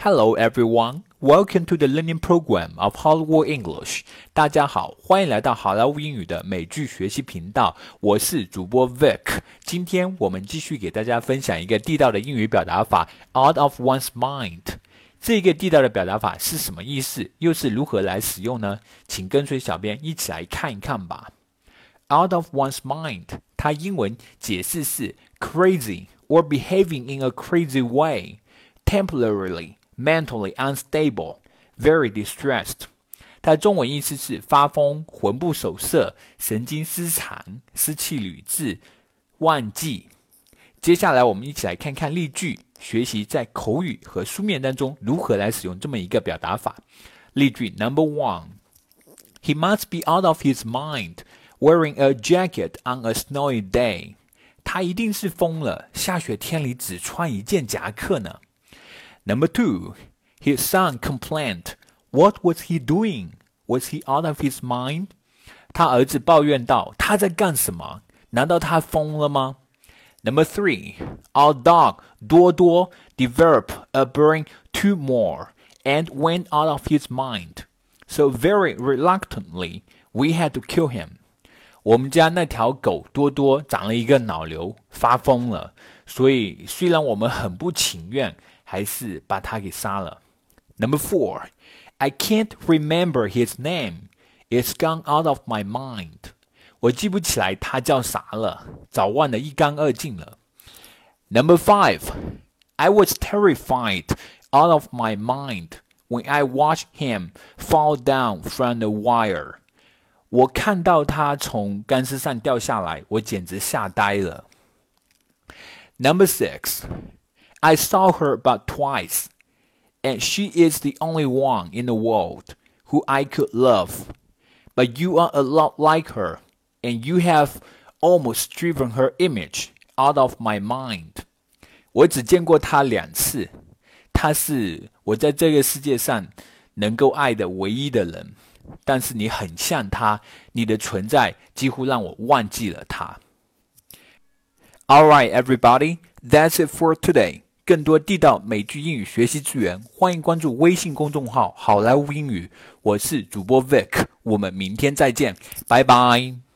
Hello, everyone. Welcome to the learning program of Hollywood English. 大家好，欢迎来到好莱坞英语的美剧学习频道。我是主播 Vic。今天我们继续给大家分享一个地道的英语表达法，out of one's mind。这个地道的表达法是什么意思？又是如何来使用呢？请跟随小编一起来看一看吧。Out of one's mind，它英文解释是 crazy or behaving in a crazy way, temporarily Mentally unstable, very distressed。它的中文意思是发疯、魂不守舍、神经失常、失去理智、忘记。接下来，我们一起来看看例句，学习在口语和书面当中如何来使用这么一个表达法。例句 Number one，He must be out of his mind wearing a jacket on a snowy day。他一定是疯了，下雪天里只穿一件夹克呢。Number two, his son complained. What was he doing? Was he out of his mind? 他儿子抱怨道：“他在干什么？难道他疯了吗？” Number three, our dog 多多 developed a brain tumor and went out of his mind. So very reluctantly, we had to kill him. 我们家那条狗多多长了一个脑瘤，发疯了。所以虽然我们很不情愿。 还是把他给杀了。Number four, I can't remember his name. It's gone out of my mind. 我记不起来他叫啥了，早忘得一干二净了。Number five, I was terrified out of my mind when I watched him fall down from the wire. 我看到他从钢丝上掉下来，我简直吓呆了。Number six. I saw her but twice, and she is the only one in the world who I could love. But you are a lot like her, and you have almost driven her image out of my mind. 我只见过她两次，她是我在这个世界上能够爱的唯一的人。但是你很像她，你的存在几乎让我忘记了她。All right, everybody, that's it for today. 更多地道美剧英语学习资源，欢迎关注微信公众号“好莱坞英语”。我是主播 Vic，我们明天再见，拜拜。